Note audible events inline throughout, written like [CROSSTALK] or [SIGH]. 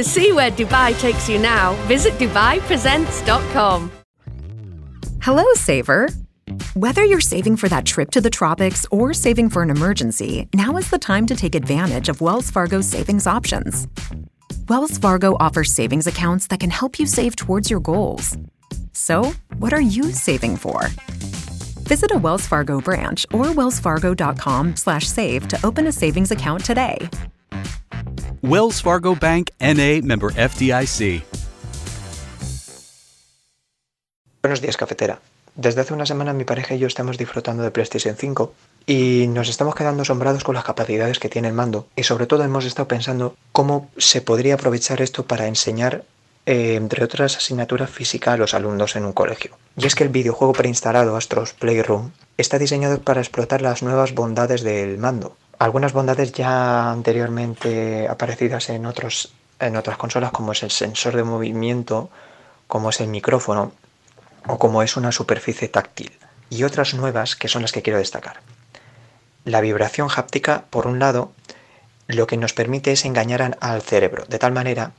To see where Dubai takes you now, visit DubaiPresents.com. Hello, Saver. Whether you're saving for that trip to the tropics or saving for an emergency, now is the time to take advantage of Wells Fargo's savings options. Wells Fargo offers savings accounts that can help you save towards your goals. So, what are you saving for? Visit a Wells Fargo branch or wellsfargo.com/save to open a savings account today. Wells Fargo Bank NA member FDIC. Buenos días, cafetera. Desde hace una semana mi pareja y yo estamos disfrutando de PlayStation 5 y nos estamos quedando asombrados con las capacidades que tiene el mando y sobre todo hemos estado pensando cómo se podría aprovechar esto para enseñar eh, entre otras asignaturas física a los alumnos en un colegio. Y es que el videojuego preinstalado Astros Playroom está diseñado para explotar las nuevas bondades del mando. Algunas bondades ya anteriormente aparecidas en, otros, en otras consolas como es el sensor de movimiento, como es el micrófono o como es una superficie táctil. Y otras nuevas que son las que quiero destacar. La vibración háptica, por un lado, lo que nos permite es engañar al cerebro, de tal manera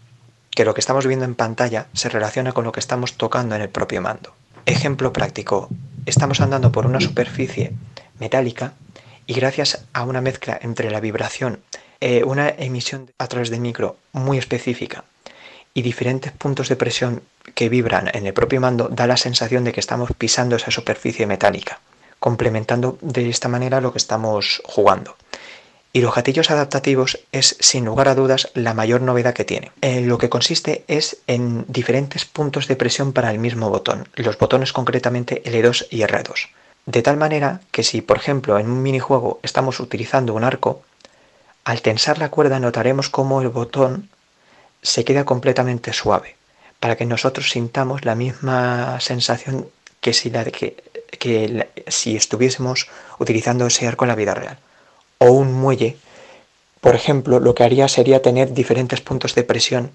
que lo que estamos viendo en pantalla se relaciona con lo que estamos tocando en el propio mando. Ejemplo práctico, estamos andando por una superficie metálica y gracias a una mezcla entre la vibración, eh, una emisión a través de micro muy específica y diferentes puntos de presión que vibran en el propio mando, da la sensación de que estamos pisando esa superficie metálica, complementando de esta manera lo que estamos jugando. Y los gatillos adaptativos es sin lugar a dudas la mayor novedad que tiene. En lo que consiste es en diferentes puntos de presión para el mismo botón, los botones concretamente L2 y R2. De tal manera que si por ejemplo en un minijuego estamos utilizando un arco, al tensar la cuerda notaremos cómo el botón se queda completamente suave, para que nosotros sintamos la misma sensación que si estuviésemos utilizando ese arco en la vida real o un muelle, por ejemplo, lo que haría sería tener diferentes puntos de presión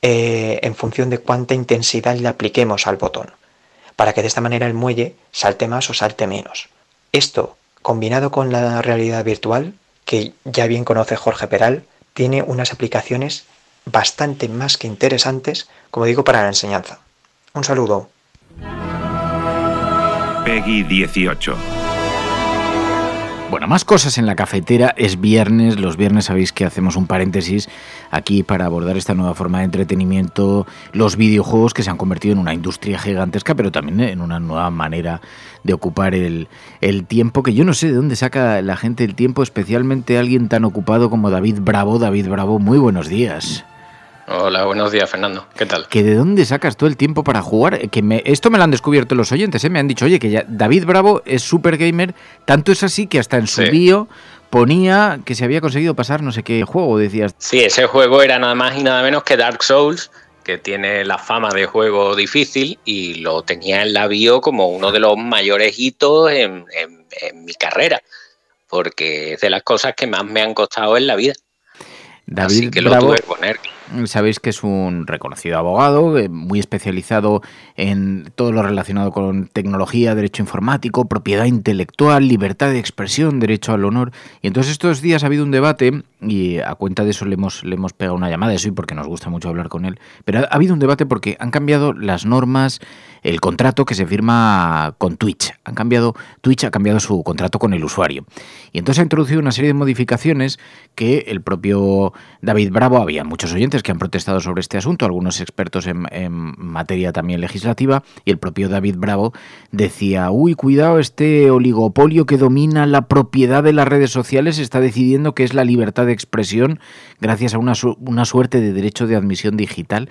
eh, en función de cuánta intensidad le apliquemos al botón, para que de esta manera el muelle salte más o salte menos. Esto, combinado con la realidad virtual, que ya bien conoce Jorge Peral, tiene unas aplicaciones bastante más que interesantes, como digo, para la enseñanza. Un saludo. Peggy 18. Más cosas en la cafetera. Es viernes. Los viernes sabéis que hacemos un paréntesis aquí para abordar esta nueva forma de entretenimiento. Los videojuegos que se han convertido en una industria gigantesca, pero también en una nueva manera de ocupar el, el tiempo. Que yo no sé de dónde saca la gente el tiempo, especialmente alguien tan ocupado como David Bravo. David Bravo, muy buenos días. Hola, buenos días, Fernando. ¿Qué tal? ¿Que de dónde sacas todo el tiempo para jugar? Que me, esto me lo han descubierto los oyentes, ¿eh? me han dicho, oye, que ya David Bravo es super gamer, tanto es así que hasta en su bio ponía que se había conseguido pasar no sé qué juego, decías. Sí, ese juego era nada más y nada menos que Dark Souls, que tiene la fama de juego difícil y lo tenía en la bio como uno de los mayores hitos en, en mi carrera, porque es de las cosas que más me han costado en la vida. David Así que lo Bravo, tuve que poner. Sabéis que es un reconocido abogado, eh, muy especializado en todo lo relacionado con tecnología, derecho informático, propiedad intelectual, libertad de expresión, derecho al honor. Y entonces estos días ha habido un debate, y a cuenta de eso le hemos, le hemos pegado una llamada, eso y porque nos gusta mucho hablar con él, pero ha, ha habido un debate porque han cambiado las normas, el contrato que se firma con Twitch. Han cambiado, Twitch ha cambiado su contrato con el usuario. Y entonces ha introducido una serie de modificaciones que el propio David Bravo, había muchos oyentes que han protestado sobre este asunto, algunos expertos en, materia también legislativa, y el propio David Bravo decía, uy, cuidado, este oligopolio que domina la propiedad de las redes sociales está decidiendo que es la libertad de expresión gracias a una, una suerte de derecho de admisión digital.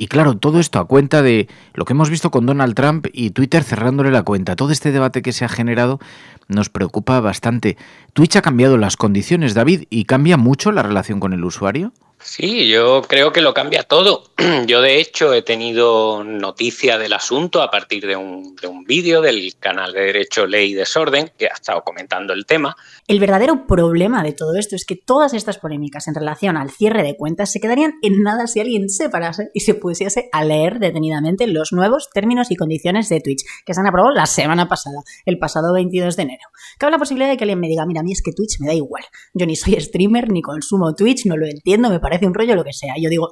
Y claro, todo esto a cuenta de lo que hemos visto con Donald Trump y Twitter cerrándole la cuenta. Todo este debate que se ha generado nos preocupa bastante. Twitch ha cambiado las condiciones, David, y cambia mucho la relación con el usuario. Sí, yo creo que lo cambia todo. [CLEARS THROAT] Yo de hecho he tenido noticia del asunto a partir de un, de un vídeo del canal de Derecho, Ley y Desorden que ha estado comentando el tema. El verdadero problema de todo esto es que todas estas polémicas en relación al cierre de cuentas se quedarían en nada si alguien se parase y se pusiese a leer detenidamente los nuevos términos y condiciones de Twitch que se han aprobado la semana pasada, el pasado 22 de enero. Cabe la posibilidad de que alguien me diga, mira, a mí es que Twitch me da igual. Yo ni soy streamer, ni consumo Twitch, no lo entiendo, un rollo, lo que sea. yo digo,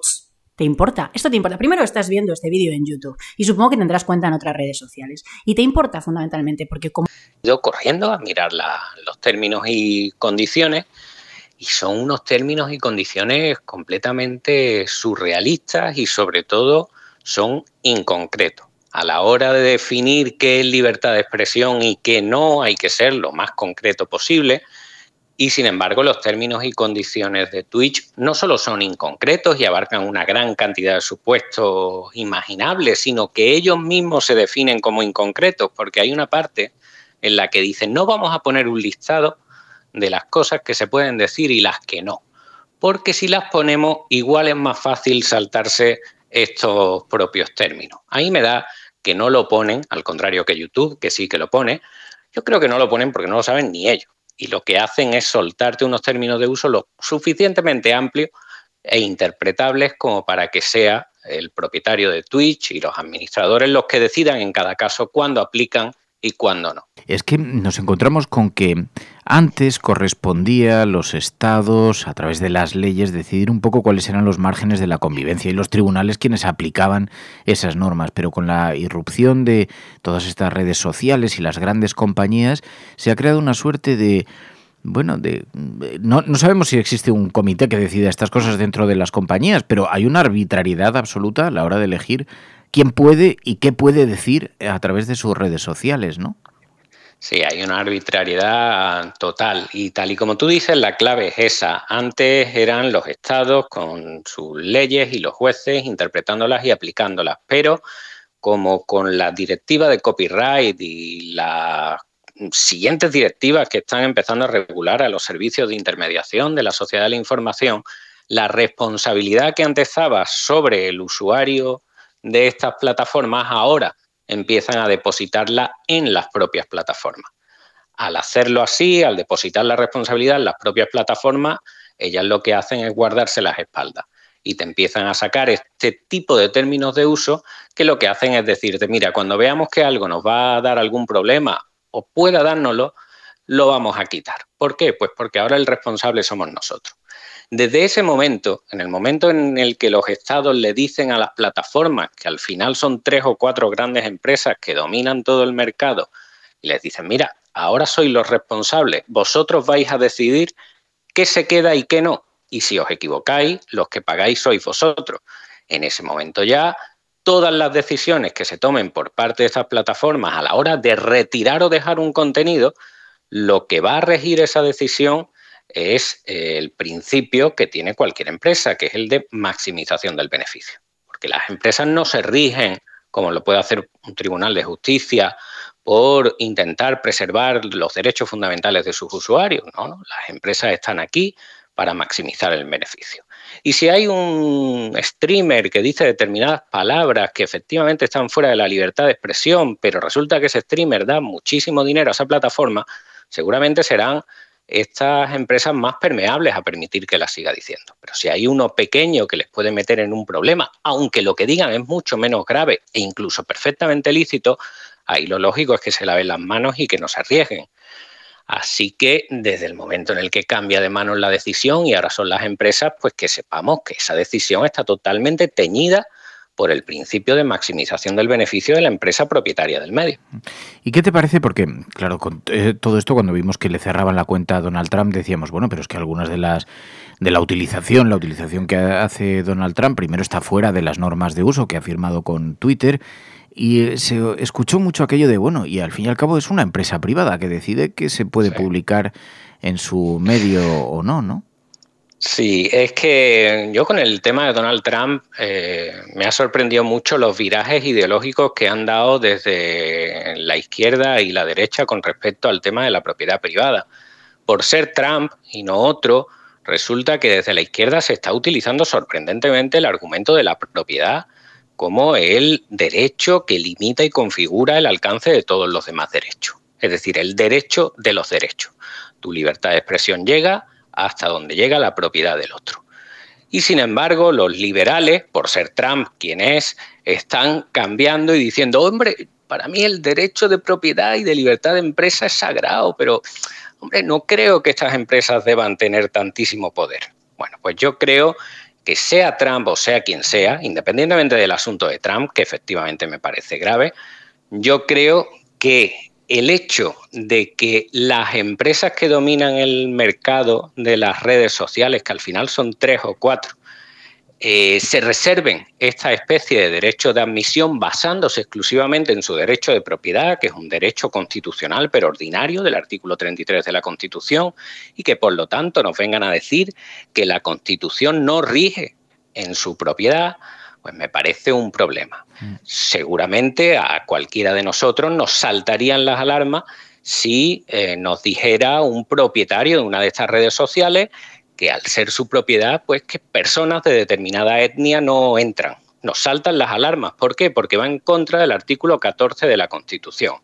¿te importa? Esto te importa. Primero estás viendo este vídeo en YouTube y supongo que tendrás cuenta en otras redes sociales. Y te importa fundamentalmente porque como... Yo corriendo a mirar los términos y condiciones y son unos términos y condiciones completamente surrealistas y sobre todo son inconcretos. A la hora de definir qué es libertad de expresión y qué no, hay que ser lo más concreto posible. Y sin embargo, los términos y condiciones de Twitch no solo son inconcretos y abarcan una gran cantidad de supuestos imaginables, sino que ellos mismos se definen como inconcretos, porque hay una parte en la que dicen no vamos a poner un listado de las cosas que se pueden decir y las que no. Porque si las ponemos, igual es más fácil saltarse estos propios términos. Ahí me da que no lo ponen, al contrario que YouTube, que sí que lo pone. Yo creo que no lo ponen porque no lo saben ni ellos. Y lo que hacen es soltarte unos términos de uso lo suficientemente amplios e interpretables como para que sea el propietario de Twitch y los administradores los que decidan en cada caso cuándo aplican y cuándo no. Es que nos encontramos con que antes correspondía a los estados, a través de las leyes, decidir un poco cuáles eran los márgenes de la convivencia y los tribunales quienes aplicaban esas normas, pero con la irrupción de todas estas redes sociales y las grandes compañías se ha creado una suerte de bueno, de, no, no, sabemos si existe un comité que decida estas cosas dentro de las compañías, pero hay una arbitrariedad absoluta a la hora de elegir quién puede y qué puede decir a través de sus redes sociales, ¿no? Sí, hay una arbitrariedad total y tal y como tú dices, la clave es esa. Antes eran los estados con sus leyes y los jueces interpretándolas y aplicándolas, pero como con la directiva de copyright y las siguientes directivas que están empezando a regular a los servicios de intermediación de la sociedad de la información, la responsabilidad que antes estaba sobre el usuario de estas plataformas ahora empiezan a depositarla en las propias plataformas. Al hacerlo así, al depositar la responsabilidad en las propias plataformas, ellas lo que hacen es guardarse las espaldas y te empiezan a sacar este tipo de términos de uso que lo que hacen es decirte, mira, cuando veamos que algo nos va a dar algún problema o pueda dárnoslo, lo vamos a quitar. ¿Por qué? Pues porque ahora el responsable somos nosotros. Desde ese momento, en el momento en el que los estados le dicen a las plataformas, que al final son tres o cuatro grandes empresas que dominan todo el mercado, les dicen, mira, ahora sois los responsables, vosotros vais a decidir qué se queda y qué no. Y si os equivocáis, los que pagáis sois vosotros. En ese momento ya todas las decisiones que se tomen por parte de esas plataformas a la hora de retirar o dejar un contenido, lo que va a regir esa decisión es el principio que tiene cualquier empresa, que es el de maximización del beneficio. Porque las empresas no se rigen, como lo puede hacer un tribunal de justicia, por intentar preservar los derechos fundamentales de sus usuarios. ¿no? Las empresas están aquí para maximizar el beneficio. Y si hay un streamer que dice determinadas palabras que efectivamente están fuera de la libertad de expresión, pero resulta que ese streamer da muchísimo dinero a esa plataforma, seguramente serán estas empresas más permeables a permitir que las siga diciendo. Pero si hay uno pequeño que les puede meter en un problema, aunque lo que digan es mucho menos grave e incluso perfectamente lícito, ahí lo lógico es que se laven las manos y que no se arriesguen. Así que desde el momento en el que cambia de manos la decisión y ahora son las empresas, pues que sepamos que esa decisión está totalmente teñida por el principio de maximización del beneficio de la empresa propietaria del medio. ¿Y qué te parece? Porque, claro, con eh, todo esto, cuando vimos que le cerraban la cuenta a Donald Trump, decíamos, bueno, pero es que algunas de las de la utilización, la utilización que hace Donald Trump, primero está fuera de las normas de uso que ha firmado con Twitter. Y se escuchó mucho aquello de, bueno, y al fin y al cabo es una empresa privada que decide que se puede publicar en su medio o no, ¿no? Sí, es que yo con el tema de Donald Trump eh, me ha sorprendido mucho los virajes ideológicos que han dado desde la izquierda y la derecha con respecto al tema de la propiedad privada. Por ser Trump y no otro, resulta que desde la izquierda se está utilizando sorprendentemente el argumento de la propiedad como el derecho que limita y configura el alcance de todos los demás derechos. Es decir, el derecho de los derechos. Tu libertad de expresión llega hasta donde llega la propiedad del otro. Y sin embargo, los liberales, por ser Trump quien es, están cambiando y diciendo, hombre, para mí el derecho de propiedad y de libertad de empresa es sagrado, pero, hombre, no creo que estas empresas deban tener tantísimo poder. Bueno, pues yo creo que sea Trump o sea quien sea, independientemente del asunto de Trump, que efectivamente me parece grave, yo creo que el hecho de que las empresas que dominan el mercado de las redes sociales, que al final son tres o cuatro, eh, se reserven esta especie de derecho de admisión basándose exclusivamente en su derecho de propiedad, que es un derecho constitucional pero ordinario del artículo 33 de la Constitución, y que por lo tanto nos vengan a decir que la Constitución no rige en su propiedad, pues me parece un problema. Mm. Seguramente a cualquiera de nosotros nos saltarían las alarmas si eh, nos dijera un propietario de una de estas redes sociales que al ser su propiedad, pues que personas de determinada etnia no entran. Nos saltan las alarmas. ¿Por qué? Porque va en contra del artículo 14 de la Constitución.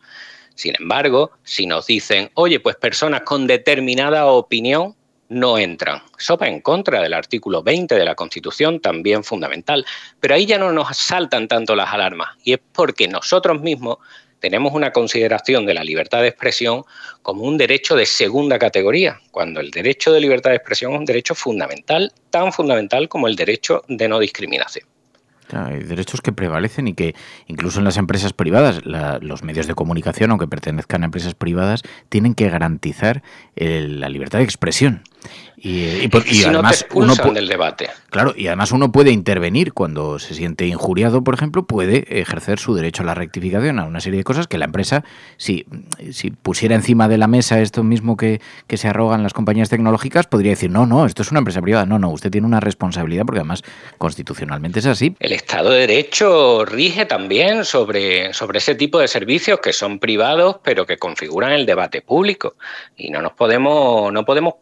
Sin embargo, si nos dicen, oye, pues personas con determinada opinión, no entran. Eso va en contra del artículo 20 de la Constitución, también fundamental. Pero ahí ya no nos saltan tanto las alarmas y es porque nosotros mismos tenemos una consideración de la libertad de expresión como un derecho de segunda categoría, cuando el derecho de libertad de expresión es un derecho fundamental, tan fundamental como el derecho de no discriminación hay derechos que prevalecen y que incluso en las empresas privadas, los medios de comunicación, aunque pertenezcan a empresas privadas, tienen que garantizar la libertad de expresión. Y, además uno del debate. Claro, y además uno puede intervenir cuando se siente injuriado, por ejemplo, puede ejercer su derecho a la rectificación, a una serie de cosas que la empresa, si, si pusiera encima de la mesa esto mismo que, que se arrogan las compañías tecnológicas, podría decir, no, no, esto es una empresa privada. No, no, usted tiene una responsabilidad porque además constitucionalmente es así. El Estado de Derecho rige también sobre, sobre ese tipo de servicios que son privados, pero que configuran el debate público. Y no nos podemos, no podemos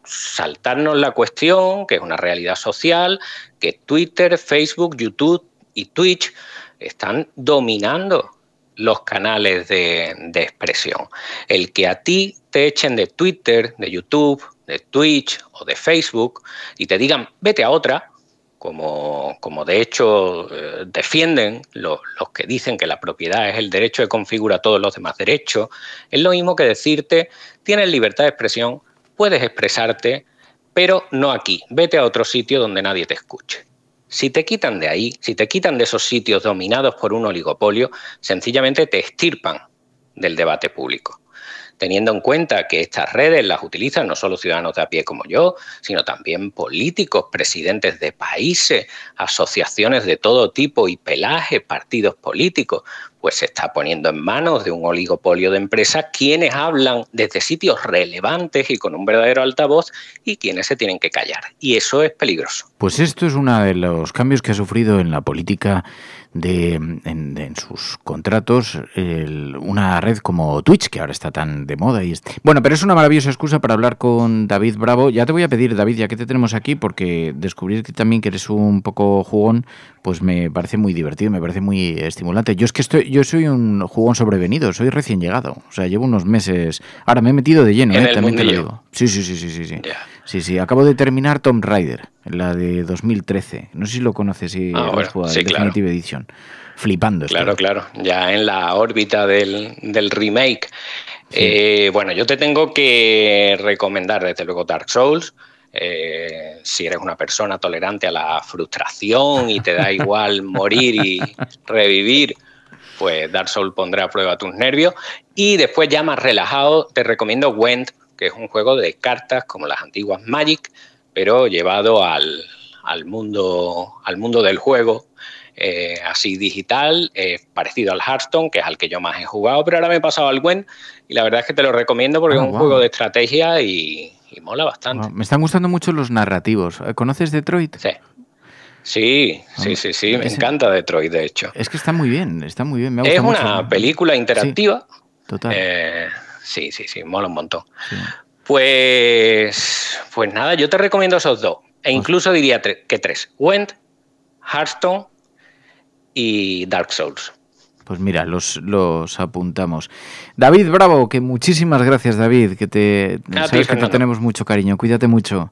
saltarnos la cuestión, que es una realidad social, que Twitter, Facebook, YouTube y Twitch están dominando los canales de, de, expresión. El que a ti te echen de Twitter, de YouTube, de Twitch o de Facebook y te digan vete a otra, como, como de hecho eh, defienden los, los, que dicen que la propiedad es el derecho de configura todos los demás derechos, es lo mismo que decirte tienes libertad de expresión, puedes expresarte, pero no aquí. Vete a otro sitio donde nadie te escuche. Si te quitan de ahí, si te quitan de esos sitios dominados por un oligopolio, sencillamente te estirpan del debate público teniendo en cuenta que estas redes las utilizan no solo ciudadanos de a pie como yo, sino también políticos, presidentes de países, asociaciones de todo tipo y pelaje, partidos políticos, pues se está poniendo en manos de un oligopolio de empresas quienes hablan desde sitios relevantes y con un verdadero altavoz y quienes se tienen que callar. Y eso es peligroso. Pues esto es uno de los cambios que ha sufrido en la política de, en, sus contratos una red como Twitch, que ahora está tan de moda. Y Bueno, pero es una maravillosa excusa para hablar con David Bravo. Ya te voy a pedir, David, ya que te tenemos aquí, porque descubrir que también que eres un poco jugón, pues me parece muy divertido, me parece muy estimulante. Yo es que estoy, yo soy un jugón sobrevenido, soy recién llegado. O sea, llevo unos meses. Ahora me he metido de lleno, ¿eh? también te lo digo. Sí, sí, sí, sí, sí. Sí. Sí, sí. Acabo de terminar Tomb Raider, la de 2013. No sé si lo conoces, si ah, jugado, Definitive Edition. Flipando. Claro, claro. Ya en la órbita del, remake. Eh, bueno, yo te tengo que recomendar, desde luego, Dark Souls. Eh, si eres una persona tolerante a la frustración y te da [LAUGHS] igual morir y revivir, pues Dark Souls pondrá a prueba tus nervios. Y después ya más relajado, te recomiendo Went, que es un juego de cartas como las antiguas Magic, pero llevado al, mundo, al mundo del juego. Eh, así digital, parecido al Hearthstone, que es al que yo más he jugado, pero ahora me he pasado al Gwen y la verdad es que te lo recomiendo porque ah, es un juego de estrategia y, mola bastante. me están gustando mucho los narrativos. ¿Conoces Detroit? Sí. Sí, sí, sí, sí, me encanta Detroit, de hecho. Es que está muy bien, está muy bien. es una película interactiva. total. Eh, sí, sí, sí, mola un montón. Pues, pues nada, yo te recomiendo esos dos. E pues incluso diría que tres. Went, Hearthstone y Dark Souls. Pues mira, los, los apuntamos. David Bravo, que muchísimas gracias, David, que te sabes que te tenemos mucho cariño. Cuídate mucho.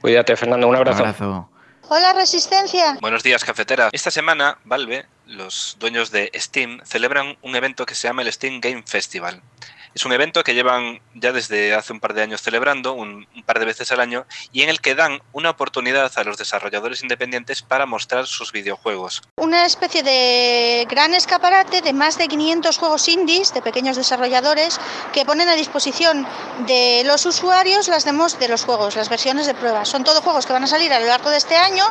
Cuídate, Fernando. Un abrazo. Un abrazo. Hola, Resistencia. Buenos días, cafetera. Esta semana, Valve, los dueños de Steam, celebran un evento que se llama el Steam Game Festival. Es un evento que llevan ya desde hace un par de años celebrando, un, par de veces al año, y en el que dan una oportunidad a los desarrolladores independientes para mostrar sus videojuegos. Una especie de gran escaparate de más de 500 juegos indies de pequeños desarrolladores que ponen a disposición de los usuarios las demos de los juegos, las versiones de prueba. Son todos juegos que van a salir a lo largo de este año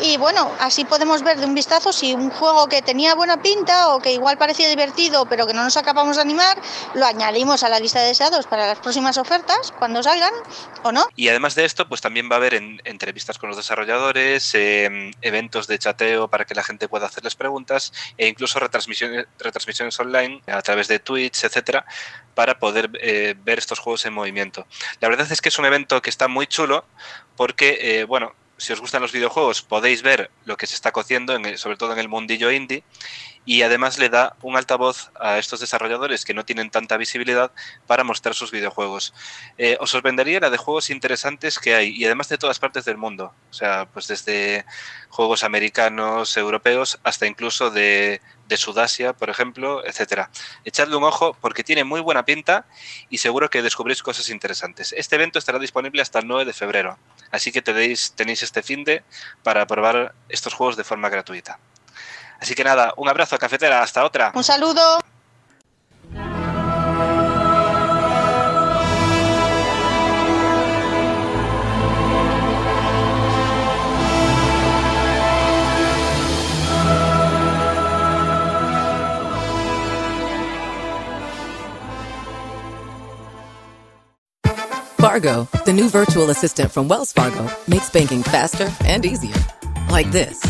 y bueno, así podemos ver de un vistazo si un juego que tenía buena pinta o que igual parecía divertido pero que no nos acabamos de animar, lo añadimos a la lista de deseados para las próximas ofertas cuando salgan o no. Y además de esto, pues también va a haber entrevistas con los desarrolladores, em, eventos de chateo para que la gente pueda hacerles preguntas e incluso retransmisiones, retransmisiones online a través de Twitch, etcétera, para poder eh, ver estos juegos en movimiento. La verdad es que es un evento que está muy chulo porque, eh, bueno, si os gustan los videojuegos, podéis ver lo que se está cociendo, en sobre todo en el mundillo indie, y además le da un altavoz a estos desarrolladores que no tienen tanta visibilidad para mostrar sus videojuegos. Eh, os sorprendería la de juegos interesantes que hay, y además de todas partes del mundo, o sea, pues desde juegos americanos, europeos, hasta incluso de, Sudasia, por ejemplo, etcétera. Echadle un ojo porque tiene muy buena pinta y seguro que descubrís cosas interesantes. Este evento estará disponible hasta el 9 de febrero, así que tenéis, tenéis este fin de para probar estos juegos de forma gratuita. Así que nada, un abrazo, cafetera, hasta otra. Un saludo. Fargo, the new virtual assistant from Wells Fargo, makes banking faster and easier. Like this.